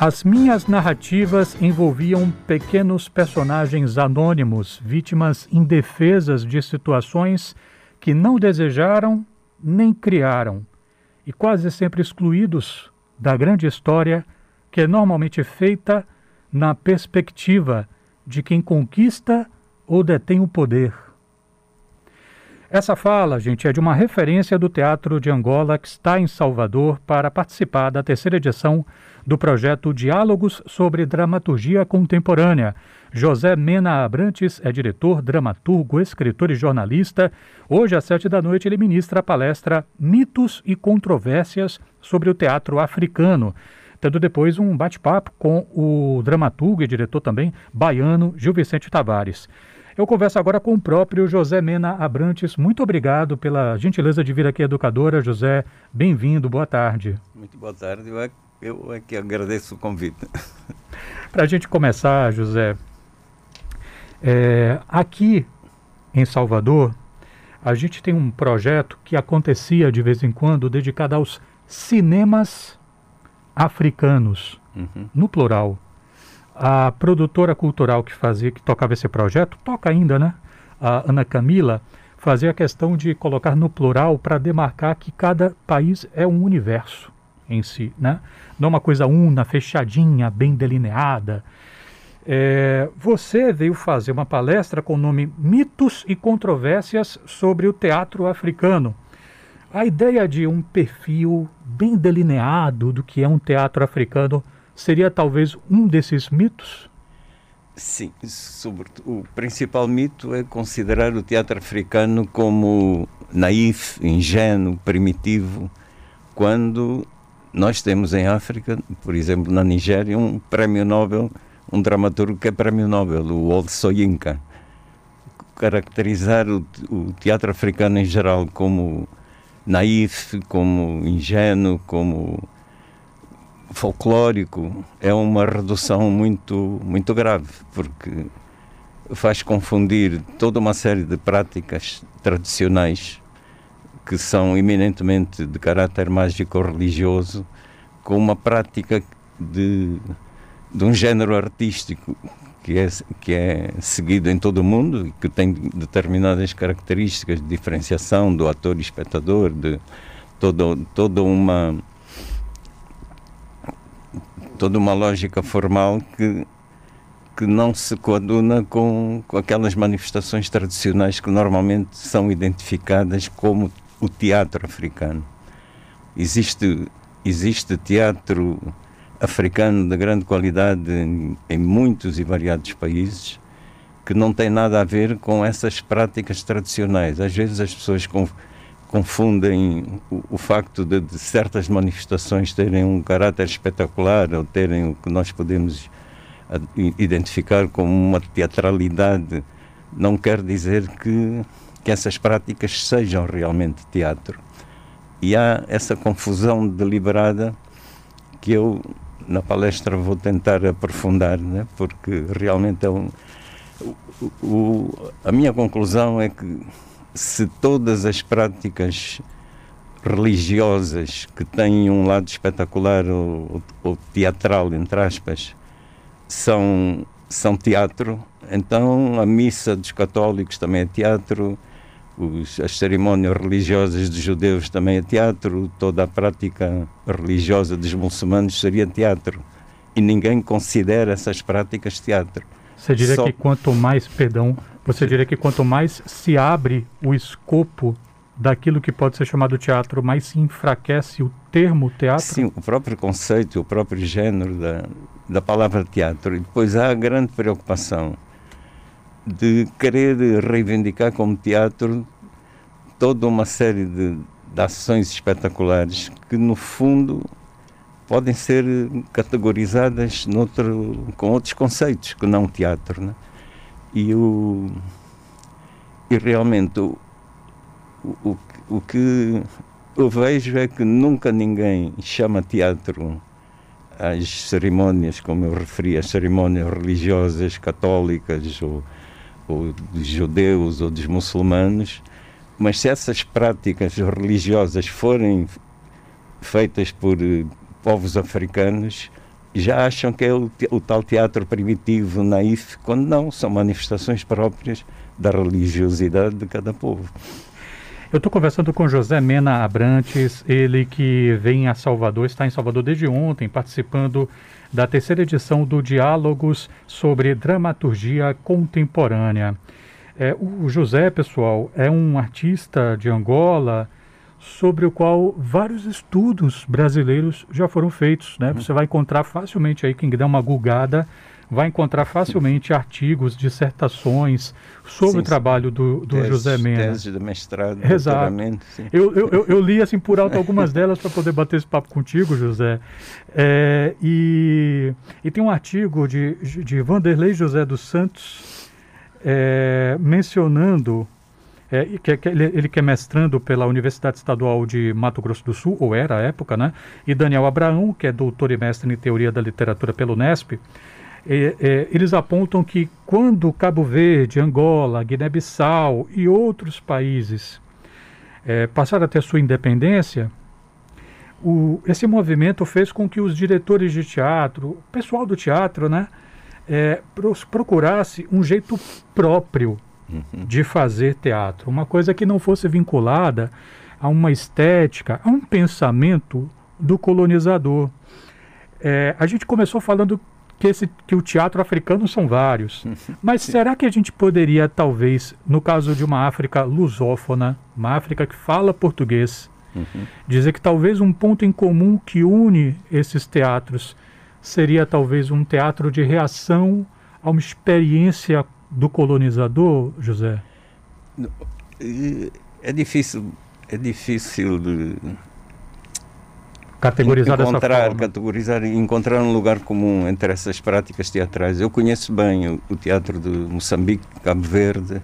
As minhas narrativas envolviam pequenos personagens anônimos, vítimas indefesas de situações que não desejaram nem criaram, e quase sempre excluídos da grande história que é normalmente feita na perspectiva de quem conquista ou detém o poder. Essa fala, gente, é de uma referência do Teatro de Angola que está em Salvador para participar da terceira edição do projeto Diálogos sobre Dramaturgia Contemporânea. José Mena Abrantes é diretor, dramaturgo, escritor e jornalista. Hoje, às sete da noite, ele ministra a palestra Mitos e Controvérsias sobre o Teatro Africano tendo depois um bate-papo com o dramaturgo e diretor também baiano Gil Vicente Tavares. Eu converso agora com o próprio José Mena Abrantes. Muito obrigado pela gentileza de vir aqui, educadora. José, bem-vindo, boa tarde. Muito boa tarde, eu é, é que agradeço o convite. Para a gente começar, José, é, aqui em Salvador, a gente tem um projeto que acontecia de vez em quando dedicado aos cinemas africanos, uhum. no plural a produtora cultural que fazia, que tocava esse projeto, toca ainda, né? A Ana Camila fazia a questão de colocar no plural para demarcar que cada país é um universo em si, né? Não uma coisa una, fechadinha, bem delineada. É, você veio fazer uma palestra com o nome Mitos e Controvérsias sobre o Teatro Africano. A ideia de um perfil bem delineado do que é um teatro africano seria talvez um desses mitos? Sim, sobretudo, o principal mito é considerar o teatro africano como naif, ingênuo, primitivo, quando nós temos em África, por exemplo, na Nigéria, um prémio Nobel, um dramaturgo que é prémio Nobel, o Old Soyinka. Caracterizar o, o teatro africano em geral como naif, como ingênuo, como folclórico é uma redução muito, muito grave, porque faz confundir toda uma série de práticas tradicionais que são eminentemente de caráter mágico-religioso com uma prática de, de um género artístico que é, que é seguido em todo o mundo e que tem determinadas características de diferenciação do ator e espectador, de toda, toda uma toda uma lógica formal que, que não se coaduna com, com aquelas manifestações tradicionais que normalmente são identificadas como o teatro africano. Existe, existe teatro africano de grande qualidade em, em muitos e variados países que não tem nada a ver com essas práticas tradicionais. Às vezes as pessoas confundem o, o facto de, de, certas manifestações terem um caráter espetacular ou terem o que nós podemos identificar como uma teatralidade, não quer dizer que, que essas práticas sejam realmente teatro. E há essa confusão deliberada que eu na palestra vou tentar aprofundar, né? porque realmente é um. O, o, a minha conclusão é que se todas as práticas religiosas que têm um lado espetacular ou, ou, teatral, entre aspas, são, são teatro, então a missa dos católicos também é teatro, os, as cerimônias religiosas dos judeus também é teatro, toda a prática religiosa dos muçulmanos seria teatro. E ninguém considera essas práticas teatro. Você diria Só... que quanto mais, perdão, você diria que quanto mais se abre o escopo daquilo que pode ser chamado teatro, mais se enfraquece o termo teatro? Sim, o próprio conceito, o próprio gênero da, da palavra teatro. E depois há a grande preocupação de querer reivindicar como teatro toda uma série de, de ações espetaculares que, no fundo, podem ser categorizadas noutro, com outros conceitos que não teatro. Né? E, o, e realmente o, o, o que eu vejo é que nunca ninguém chama teatro às cerimônias, como eu referi, as cerimônias religiosas católicas ou, ou dos judeus ou dos muçulmanos, mas se essas práticas religiosas forem feitas por eh, povos africanos, já acham que é o, o, tal teatro primitivo, naif, quando não, são manifestações próprias da religiosidade de cada povo. Eu estou conversando com José Mena Abrantes, ele que vem a Salvador, está em Salvador desde ontem, participando da terceira edição do Diálogos sobre Dramaturgia Contemporânea. É, o José, pessoal, é um artista de Angola sobre o qual vários estudos brasileiros já foram feitos. Né? Você vai encontrar facilmente aí, quem der uma gulgada, vai encontrar facilmente artigos, dissertações sobre sim, o trabalho do, do tese, José Mena. Tese de mestrado, Exato. Eu, eu, eu, eu, li assim por alto algumas delas para poder bater esse papo contigo, José. É, e, e tem um artigo de, de Vanderlei José dos Santos é, mencionando é, que, que ele, ele, que é mestrando pela Universidade Estadual de Mato Grosso do Sul, ou era à época, né? E Daniel Abraão, que é doutor e mestre em Teoria da Literatura pelo Unesp, é, é, eles apontam que quando Cabo Verde, Angola, Guiné-Bissau e outros países é, passaram a ter sua independência, o, esse movimento fez com que os diretores de teatro, o pessoal do teatro, né, é, procurasse um jeito próprio uhum. de fazer teatro, uma coisa que não fosse vinculada a uma estética, a um pensamento do colonizador. É, a gente começou falando que, esse, que o teatro africano são vários. Mas Sim. será que a gente poderia, talvez, no caso de uma África lusófona, uma África que fala português, uhum. dizer que talvez um ponto em comum que une esses teatros seria talvez um teatro de reação a uma experiência do colonizador, José? É difícil, é difícil de categorizar encontrar, categorizar e encontrar um lugar comum entre essas práticas teatrais. Eu conheço bem o, o teatro de Moçambique, Cabo Verde,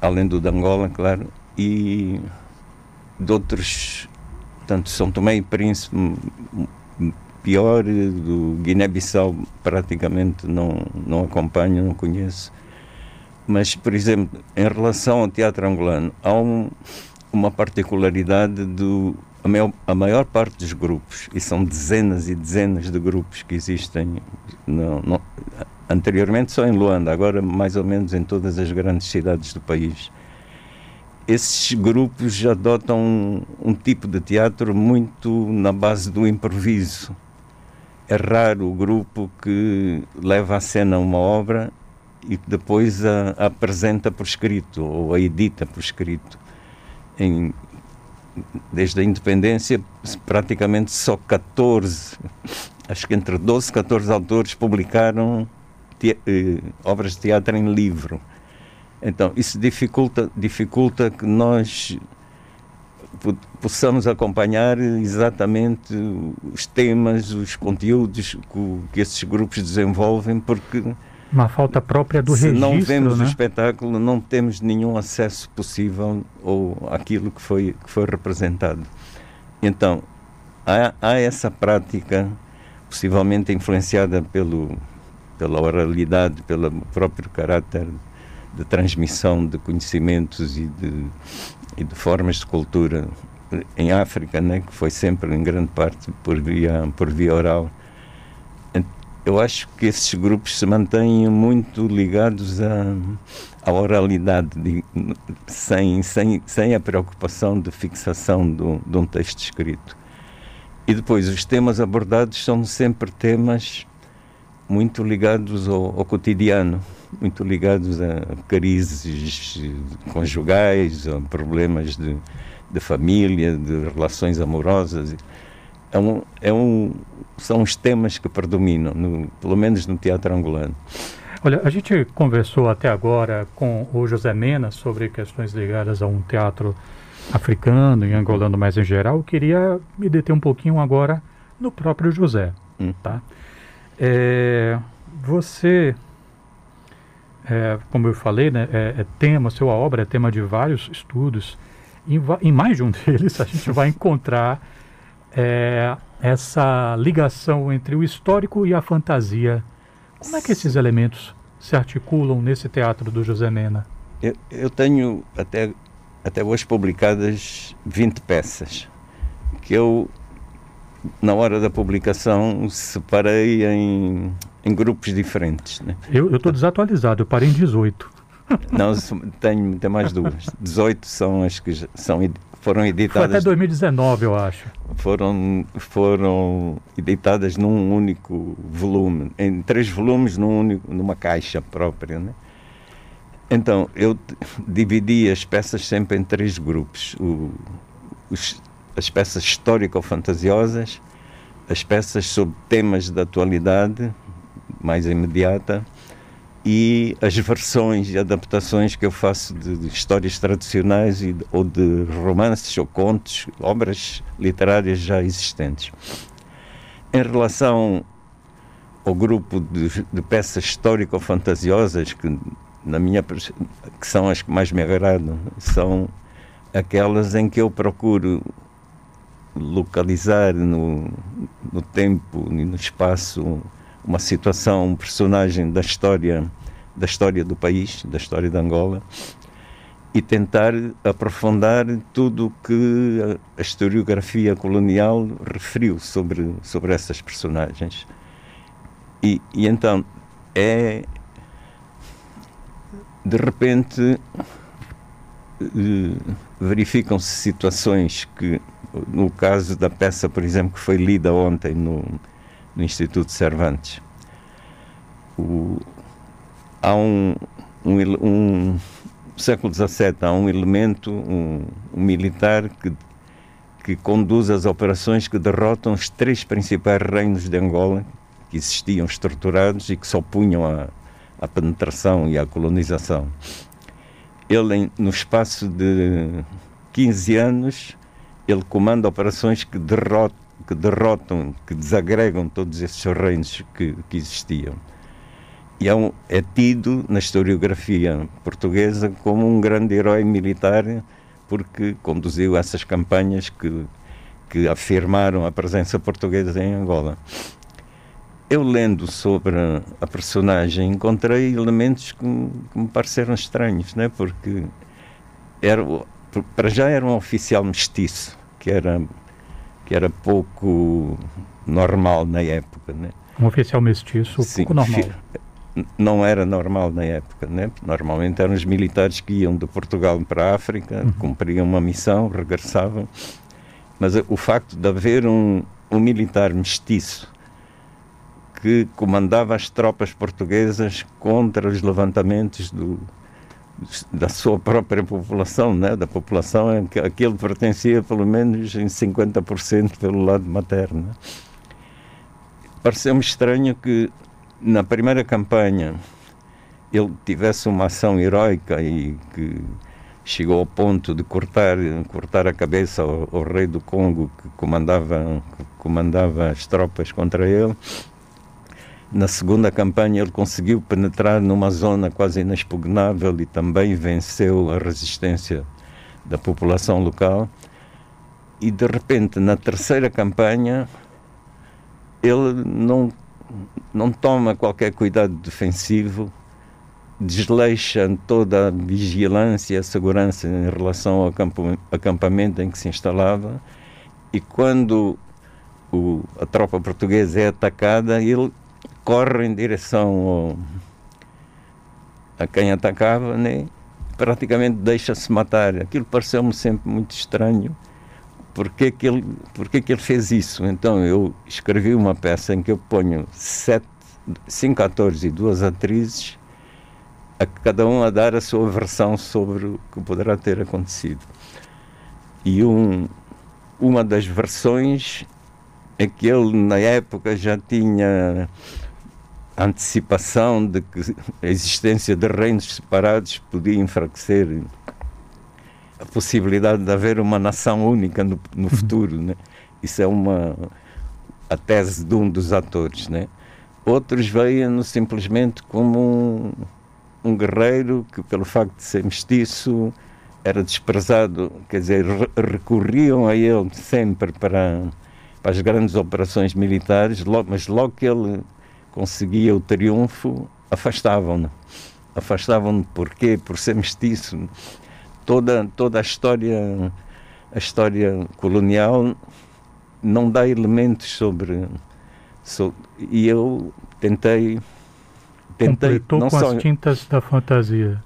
além do de Angola, claro, e de outros, tanto São Tomé e Príncipe, pior, do Guiné-Bissau praticamente não, não acompanho, não conheço. Mas, por exemplo, em relação ao teatro angolano, há um, uma particularidade do a maior, a maior, parte dos grupos, e são dezenas e dezenas de grupos que existem, no, no, anteriormente só em Luanda, agora mais ou menos em todas as grandes cidades do país. Esses grupos adotam um, um tipo de teatro muito na base do improviso. É raro o grupo que leva à cena uma obra e depois a, a apresenta por escrito ou a edita por escrito. Em, desde a independência, praticamente só 14, acho que entre 12 e 14 autores publicaram te, eh, obras de teatro em livro. Então, isso dificulta, dificulta que nós possamos acompanhar exatamente os temas, os conteúdos que, esses grupos desenvolvem, porque uma falta própria do Se registro. Se não vemos né? o espetáculo, não temos nenhum acesso possível ou aquilo que foi, que foi representado. Então, há, há essa prática, possivelmente influenciada pelo, pela oralidade, pelo próprio caráter de transmissão de conhecimentos e de, e de formas de cultura em África, né, que foi sempre em grande parte por via, por via oral eu acho que esses grupos se mantêm muito ligados à, à oralidade, de, sem, sem, sem a preocupação de fixação do, de um texto escrito. E depois, os temas abordados são sempre temas muito ligados ao, ao cotidiano, muito ligados a crises conjugais, a problemas de, de família, de relações amorosas. É um, é um, são os temas que predominam, no, pelo menos no teatro angolano. Olha, a gente conversou até agora com o José Mena sobre questões ligadas a um teatro africano e angolano mais em geral. Eu queria me deter um pouquinho agora no próprio José, hum. tá? É, você, é, como eu falei, né, é, é, tema, sua obra é tema de vários estudos. Em, em mais de um deles a gente vai encontrar é, essa ligação entre o histórico e a fantasia. Como é que esses elementos se articulam nesse teatro do José Mena? Eu, eu tenho até, até hoje publicadas 20 peças que eu na hora da publicação, separei em, em grupos diferentes. Né? Eu estou desatualizado, eu parei em 18. Não, tenho, tenho mais duas. 18 são as que são, foram editadas. Foi até 2019, eu acho. Foram, foram editadas num único volume, em três volumes num único, numa caixa própria. Né? Então, eu dividi as peças sempre em três grupos. O, os, as peças histórico-fantasiosas, as peças sobre temas da atualidade mais imediata e as versões e adaptações que eu faço de, de histórias tradicionais e, ou de romances ou contos, obras literárias já existentes. Em relação ao grupo de, de peças histórico-fantasiosas, que, na minha, que são as que mais me agradam, são aquelas em que eu procuro localizar no, no tempo e no espaço uma situação, um personagem da história, da história do país, da história de Angola, e tentar aprofundar tudo o que a historiografia colonial referiu sobre, sobre essas personagens. E, e então é de repente eh, verificam-se situações que, no caso da peça, por exemplo, que foi lida ontem no, no Instituto Cervantes. O, há um, um, um século XVII há um elemento, um, um, militar que, que conduz as operações que derrotam os três principais reinos de Angola que existiam estruturados e que se opunham à, à penetração e à colonização. Ele, no espaço de 15 anos, ele comanda operações que derrotam que derrotam, que desagregam todos esses reinos que, que existiam. E é, um, é tido na historiografia portuguesa como um grande herói militar porque conduziu essas campanhas que, que afirmaram a presença portuguesa em Angola. Eu lendo sobre a personagem encontrei elementos que, que me pareceram estranhos, né? porque era, para já era um oficial mestiço, que era que era pouco normal na época. Né? Um oficial mestiço, Sim, pouco normal. Não era normal na época, né? Normalmente eram os militares que iam de Portugal para a África, uhum. cumpriam uma missão, regressavam. Mas o facto de haver um, um militar mestiço que comandava as tropas portuguesas contra os levantamentos do, da sua própria população, né? da população em que aquele pertencia pelo menos em 50% pelo lado materno. Pareceu-me estranho que na primeira campanha ele tivesse uma ação heroica e que chegou ao ponto de cortar, cortar a cabeça ao, ao rei do Congo que comandava, que comandava as tropas contra ele na segunda campanha, ele conseguiu penetrar numa zona quase inexpugnável e também venceu a resistência da população local. E de repente, na terceira campanha, ele não, não toma qualquer cuidado defensivo, desleixa toda a vigilância e a segurança em relação ao acampamento em que se instalava. E quando o, a tropa portuguesa é atacada, ele corre em direção a quem atacava, né? praticamente deixa-se matar. Aquilo pareceu-me sempre muito estranho. Porque que, ele, porque que ele fez isso? Então eu escrevi uma peça em que eu ponho sete, cinco atores e duas atrizes, a cada um a dar a sua versão sobre o que poderá ter acontecido. E um, uma das versões é que ele, na época, já tinha antecipação de que a existência de reinos separados podia enfraquecer a possibilidade de haver uma nação única no, no futuro, né? Isso é uma a tese de um dos atores, né? Outros veem-no simplesmente como um, um guerreiro que, pelo facto de ser mestiço, era desprezado, quer dizer, recorriam a ele sempre para, para as grandes operações militares, mas logo que ele conseguia o triunfo, afastavam-no. Afastavam-no porquê? Por ser mestiço. Toda, toda a história a história colonial não dá elementos sobre, sobre e eu tentei tentei Completou não com só, as tintas da fantasia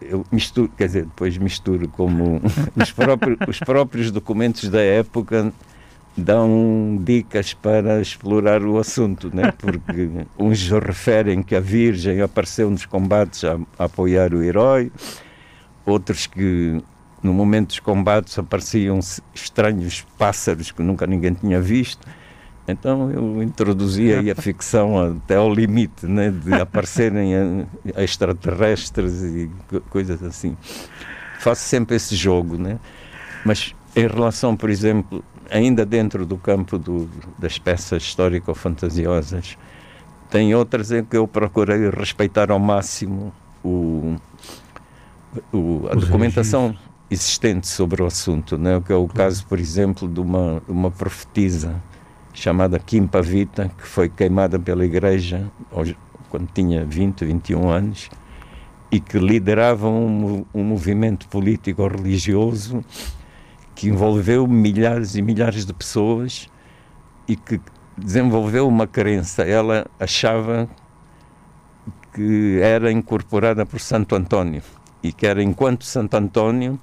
eu misturo, quer dizer, depois misturo como os próprios, os próprios documentos da época dão dicas para explorar o assunto, né? porque uns referem que a Virgem apareceu nos combates a, a apoiar o herói, outros que no momento dos combates apareciam estranhos pássaros que nunca ninguém tinha visto. Então eu introduzi aí a ficção até ao limite né, de aparecerem extraterrestres e coisas assim. Faço sempre esse jogo, né? Mas em relação, por exemplo, ainda dentro do campo do, das peças histórico-fantasiosas, tem outras em que eu procurei respeitar ao máximo o, o a Os documentação registros. existente sobre o assunto, né? que é o caso, por exemplo, de uma, uma profetisa chamada Kim Pavita, que foi queimada pela igreja quando tinha 20, 21 anos e que liderava um, um movimento político religioso que envolveu milhares e milhares de pessoas e que desenvolveu uma crença. Ela achava que era incorporada por Santo Antônio e que era enquanto Santo Antônio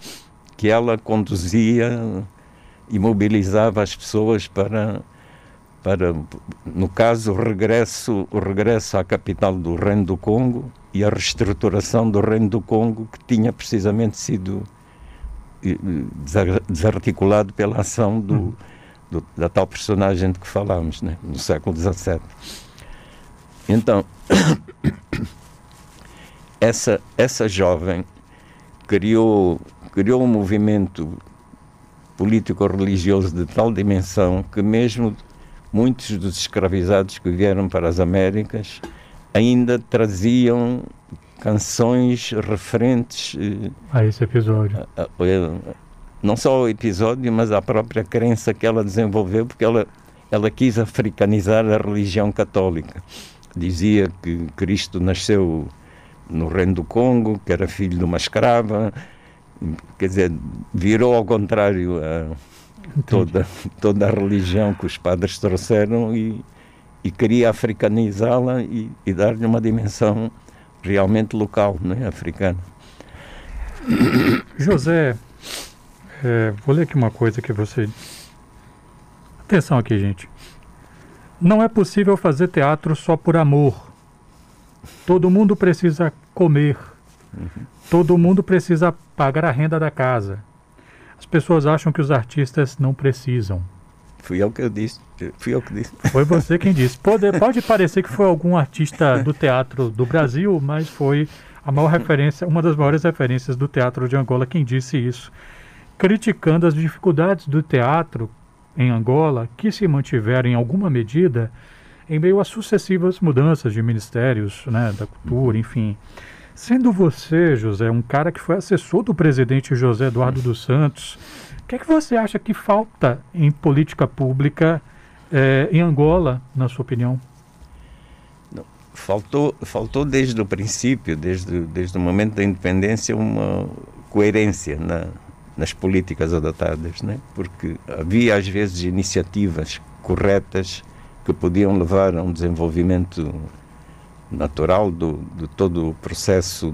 que ela conduzia e mobilizava as pessoas para para, no caso, o regresso, o regresso à capital do Reino do Congo e a reestruturação do Reino do Congo, que tinha precisamente sido desarticulado pela ação do, uhum. do, da tal personagem de que falámos, né, no século XVII. Então, essa, essa jovem criou, criou um movimento político-religioso de tal dimensão que mesmo muitos dos escravizados que vieram para as Américas ainda traziam canções referentes eh, a esse episódio. A, a, não só o episódio, mas a própria crença que ela desenvolveu, porque ela, ela quis africanizar a religião católica. Dizia que Cristo nasceu no Reino do Congo, que era filho de uma escrava, quer dizer, virou ao contrário a toda, toda a religião que os padres trouxeram e, e queria africanizá-la e, e dar-lhe uma dimensão realmente local, não é? africana. José, é, vou ler aqui uma coisa que você. Atenção aqui, gente. Não é possível fazer teatro só por amor. Todo mundo precisa comer. Todo mundo precisa pagar a renda da casa. As pessoas acham que os artistas não precisam. Fui eu que eu disse. Fui eu que disse. Foi você quem disse. Pode, pode parecer que foi algum artista do teatro do Brasil, mas foi a maior referência, uma das maiores referências do teatro de Angola quem disse isso, criticando as dificuldades do teatro em Angola, que se mantiveram em alguma medida em meio a sucessivas mudanças de ministérios, né, da cultura, enfim. Sendo você, José, um cara que foi assessor do presidente José Eduardo dos Santos, o que é que você acha que falta em política pública eh, em Angola, na sua opinião? Faltou, faltou desde o princípio, desde, desde o momento da independência, uma coerência na, nas políticas adotadas, né? porque havia às vezes iniciativas corretas que podiam levar a um desenvolvimento natural do, de todo o processo,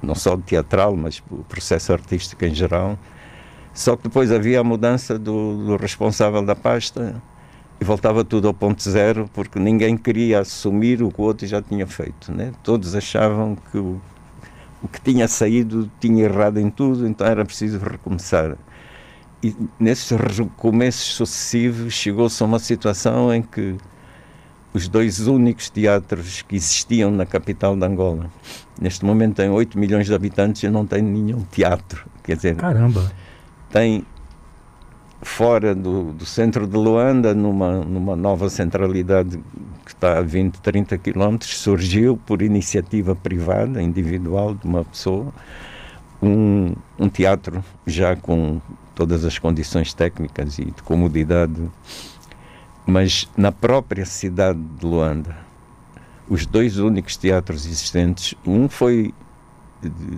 não só teatral, mas o processo artístico em geral. Só que depois havia a mudança do, do responsável da pasta e voltava tudo ao ponto zero, porque ninguém queria assumir o que o outro já tinha feito. Né? Todos achavam que o, o que tinha saído tinha errado em tudo, então era preciso recomeçar. E nesses recomeços sucessivos chegou-se a uma situação em que os dois únicos teatros que existiam na capital de Angola. Neste momento tem 8 milhões de habitantes e não tem nenhum teatro. Quer dizer, Caramba! Tem fora do, do centro de Luanda, numa, numa nova centralidade que está a 20, 30 quilómetros, surgiu por iniciativa privada, individual de uma pessoa, um, um teatro já com todas as condições técnicas e de comodidade. Mas na própria cidade de Luanda, os dois únicos teatros existentes, um foi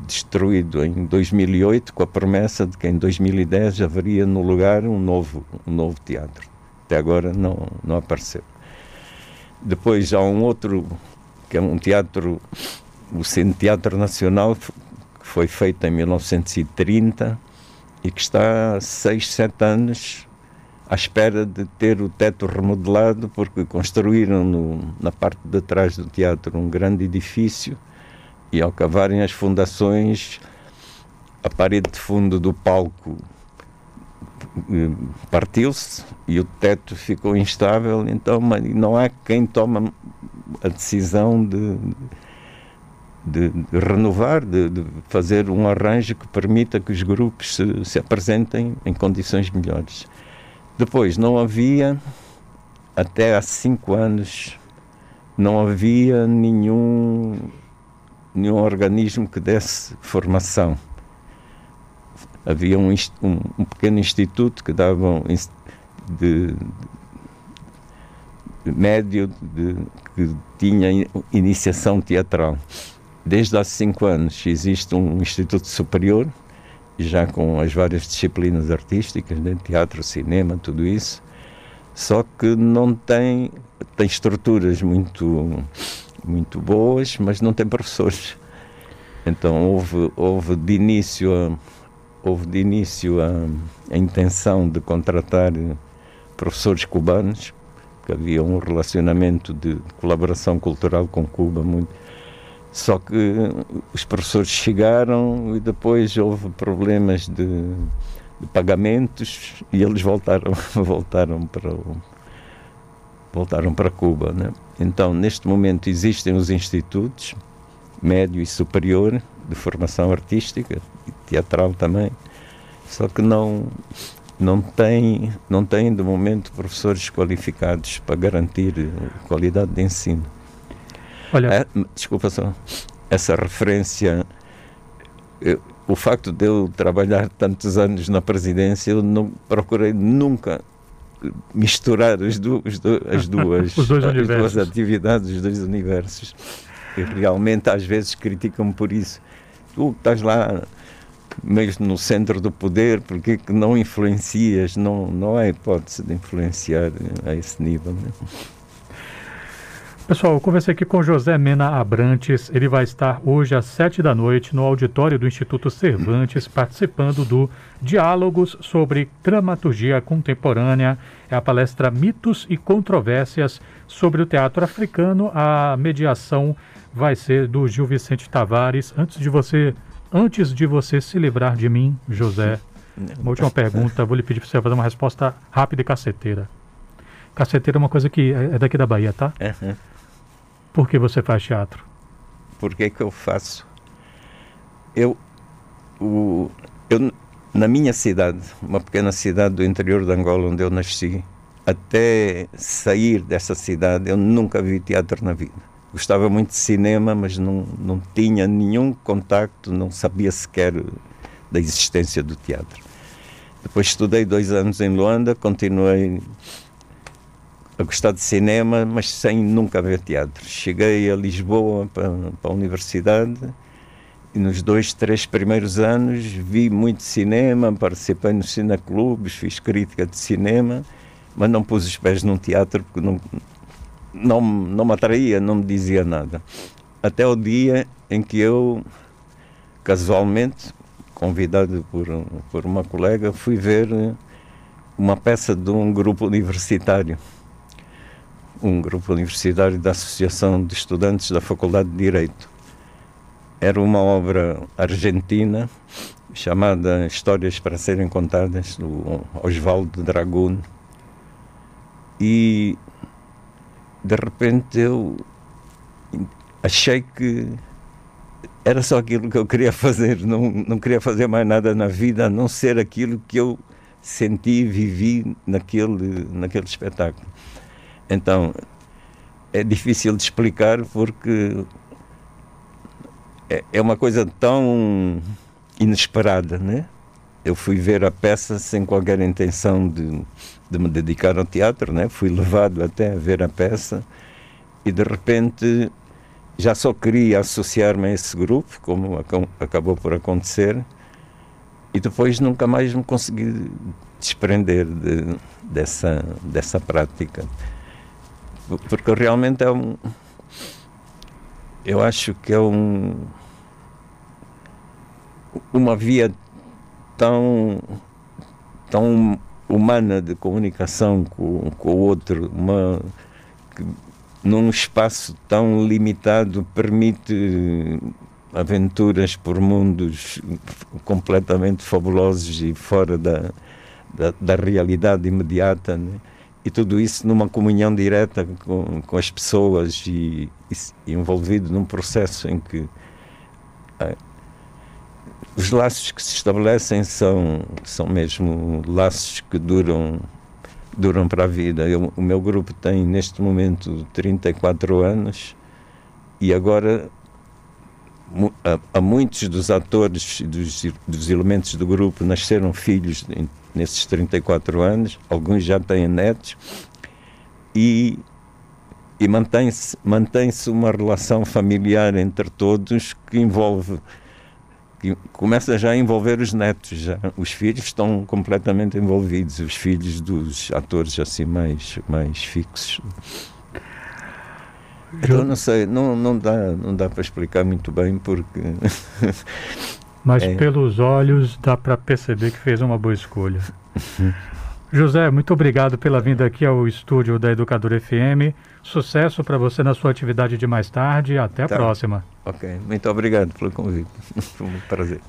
destruído em 2008 com a promessa de que em 2010 haveria no lugar um novo, um novo teatro. até agora não, não apareceu. Depois há um outro, que é um teatro, o Centro Teatro Nacional, que foi feito em 1930 e que está há 6, 7 anos à espera de ter o teto remodelado, porque construíram no, na parte de trás do teatro um grande edifício e ao cavarem as fundações, a parede de fundo do palco eh, partiu-se e o teto ficou instável, então não há quem tome a decisão de, de, de renovar, de, de, fazer um arranjo que permita que os grupos se, se apresentem em condições melhores. Depois, não havia, até há cinco anos, não havia nenhum, nenhum organismo que desse formação. Havia um, um, um pequeno instituto que dava de, de médio de, que tinha iniciação teatral. Desde há cinco anos existe um instituto superior já com as várias disciplinas artísticas, né? teatro, cinema, tudo isso, só que não tem, tem estruturas muito, muito boas, mas não tem professores. Então houve, houve de início, a, houve de início a, a intenção de contratar professores cubanos, que havia um relacionamento de colaboração cultural com Cuba muito só que os professores chegaram e depois houve problemas de, de pagamentos e eles voltaram, voltaram para voltaram para Cuba, né? Então, neste momento existem os institutos médio e superior de formação artística e teatral também, só que não não tem não tem de momento professores qualificados para garantir qualidade de ensino. Olha, é, desculpa só, essa referência, eu, o facto de eu trabalhar tantos anos na presidência, eu não procurei nunca misturar as, du as, du as duas, as duas atividades, os dois universos. E realmente às vezes criticam-me por isso. Tu estás lá mesmo no centro do poder, porque que não influencias? Não, não há hipótese de influenciar a esse nível. Né? Pessoal, eu conversei aqui com José Mena Abrantes. Ele vai estar hoje às sete da noite no auditório do Instituto Cervantes, participando do Diálogos sobre Dramaturgia Contemporânea. É a palestra Mitos e Controvérsias sobre o Teatro Africano. A mediação vai ser do Gil Vicente Tavares. Antes de você, antes de você se livrar de mim, José, uma última pergunta. Vou lhe pedir para você fazer uma resposta rápida e caceteira. Caceteira é uma coisa que é daqui da Bahia, tá? Uhum. Por que você faz teatro? Por que, que eu faço? Eu, o, eu, na minha cidade, uma pequena cidade do interior de Angola, onde eu nasci, até sair dessa cidade, eu nunca vi teatro na vida. Gostava muito de cinema, mas não, não tinha nenhum contacto, não sabia sequer da existência do teatro. Depois estudei dois anos em Luanda, continuei a gostar de cinema, mas sem nunca ver teatro. Cheguei a Lisboa para, para a universidade e nos dois, três primeiros anos vi muito cinema, participei nos cineclubes, fiz crítica de cinema, mas não pus os pés num teatro porque não, não, não me atraía, não me dizia nada. Até o dia em que eu, casualmente, convidado por, por uma colega, fui ver uma peça de um grupo universitário um grupo universitário da Associação de Estudantes da Faculdade de Direito. Era uma obra argentina chamada Histórias para Serem Contadas, do Oswaldo Dragun. E de repente eu achei que era só aquilo que eu queria fazer, não, não queria fazer mais nada na vida a não ser aquilo que eu senti e vivi naquele, naquele espetáculo. Então, é difícil de explicar porque é, é uma coisa tão inesperada, né? Eu fui ver a peça sem qualquer intenção de, de me dedicar ao teatro, né? Fui levado até a ver a peça e de repente já só queria associar-me a esse grupo, como acabou por acontecer, e depois nunca mais me consegui desprender de, dessa, dessa prática. Porque realmente é um. Eu acho que é um. Uma via tão. tão humana de comunicação com, com o outro, uma, que, num espaço tão limitado permite aventuras por mundos completamente fabulosos e fora da, da, da realidade imediata. Né? E tudo isso numa comunhão direta com, com as pessoas e, e envolvido num processo em que ah, os laços que se estabelecem são, são mesmo laços que duram duram para a vida. Eu, o meu grupo tem neste momento 34 anos e agora há, muitos dos atores e dos, dos, elementos do grupo nasceram filhos nesses 34 anos, alguns já têm netos e, e mantém-se mantém uma relação familiar entre todos que envolve que começa já a envolver os netos, já. os filhos estão completamente envolvidos, os filhos dos atores assim mais, mais fixos. Então não sei, não, não dá, não dá para explicar muito bem porque. Mas é. pelos olhos dá para perceber que fez uma boa escolha. José, muito obrigado pela vinda aqui ao estúdio da Educador FM. Sucesso para você na sua atividade de mais tarde. Até a tá. próxima. Ok, muito obrigado pelo convite. Foi um prazer.